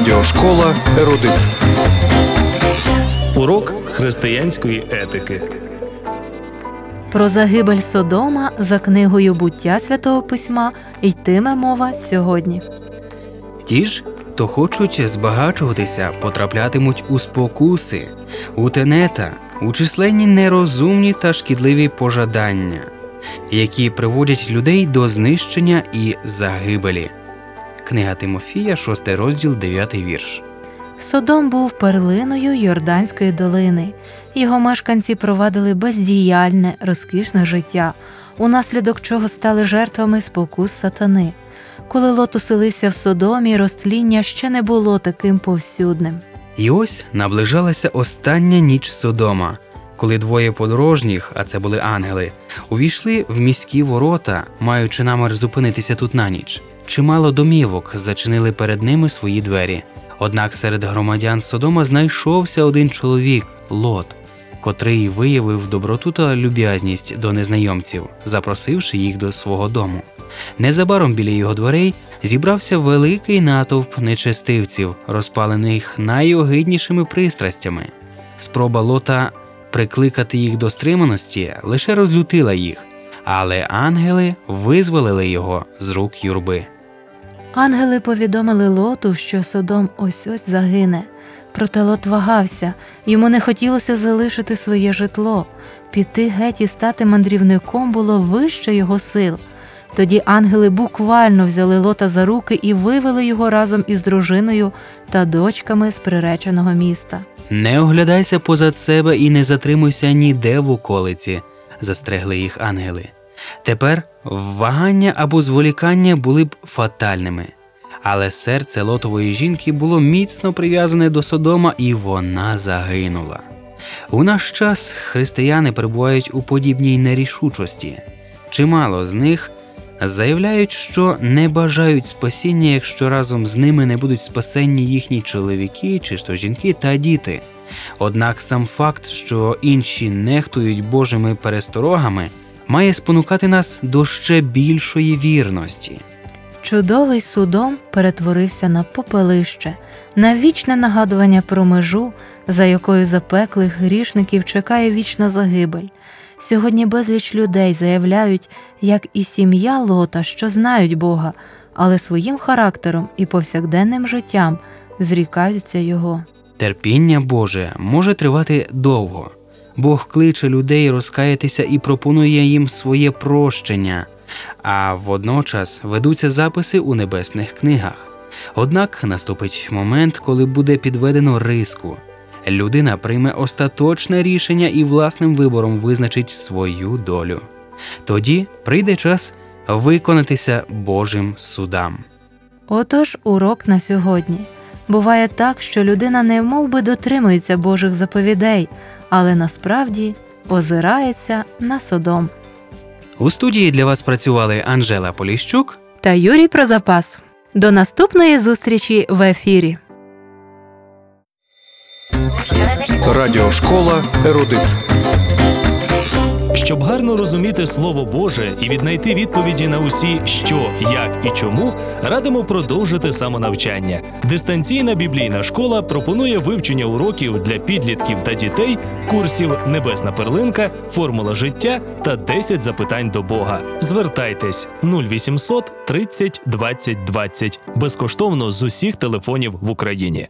Радіошкола Ерудит. Урок християнської етики. Про загибель Содома за книгою буття святого письма йтиме мова сьогодні. Ті ж, хто хочуть збагачуватися, потраплятимуть у спокуси, у тенета, у численні нерозумні та шкідливі пожадання, які приводять людей до знищення і загибелі. Книга Тимофія, 6 розділ, 9 вірш. Содом був перлиною Йорданської долини. Його мешканці провадили бездіяльне, розкішне життя, унаслідок чого стали жертвами спокус сатани. Коли Лот оселився в Содомі, розтління ще не було таким повсюдним. І ось наближалася остання ніч Содома, коли двоє подорожніх, а це були ангели, увійшли в міські ворота, маючи намір зупинитися тут на ніч. Чимало домівок зачинили перед ними свої двері. Однак серед громадян Содома знайшовся один чоловік Лот, котрий виявив доброту та люб'язність до незнайомців, запросивши їх до свого дому. Незабаром біля його дверей зібрався великий натовп нечестивців, розпалених найогиднішими пристрастями. Спроба лота прикликати їх до стриманості лише розлютила їх, але ангели визволили його з рук юрби. Ангели повідомили Лоту, що Содом ось ось загине. Проте Лот вагався, йому не хотілося залишити своє житло. Піти геть і стати мандрівником було вище його сил. Тоді ангели буквально взяли Лота за руки і вивели його разом із дружиною та дочками з приреченого міста. Не оглядайся позад себе і не затримуйся ніде в околиці, застерегли їх ангели. Тепер вагання або зволікання були б фатальними. Але серце лотової жінки було міцно прив'язане до Содома, і вона загинула. У наш час християни перебувають у подібній нерішучості. Чимало з них заявляють, що не бажають спасіння, якщо разом з ними не будуть спасенні їхні чоловіки, чи ж жінки та діти. Однак сам факт, що інші нехтують Божими пересторогами, має спонукати нас до ще більшої вірності. Чудовий судом перетворився на попелище, на вічне нагадування про межу, за якою запеклих грішників чекає вічна загибель. Сьогодні безліч людей заявляють, як і сім'я Лота, що знають Бога, але своїм характером і повсякденним життям зрікаються його. Терпіння Боже може тривати довго. Бог кличе людей розкаятися і пропонує їм своє прощення, а водночас ведуться записи у небесних книгах. Однак наступить момент, коли буде підведено риску. Людина прийме остаточне рішення і власним вибором визначить свою долю. Тоді прийде час виконатися Божим судам. Отож, урок на сьогодні. Буває так, що людина не мов би дотримується Божих заповідей, але насправді озирається на Содом. У студії для вас працювали Анжела Поліщук Та Юрій про запас. До наступної зустрічі в ефірі. Радіошкола Ерудит. Щоб гарно розуміти Слово Боже і віднайти відповіді на усі, що, як і чому, радимо продовжити самонавчання. Дистанційна біблійна школа пропонує вивчення уроків для підлітків та дітей, курсів Небесна перлинка, формула життя та 10 запитань до Бога. Звертайтесь 0800 30 20 20 безкоштовно з усіх телефонів в Україні.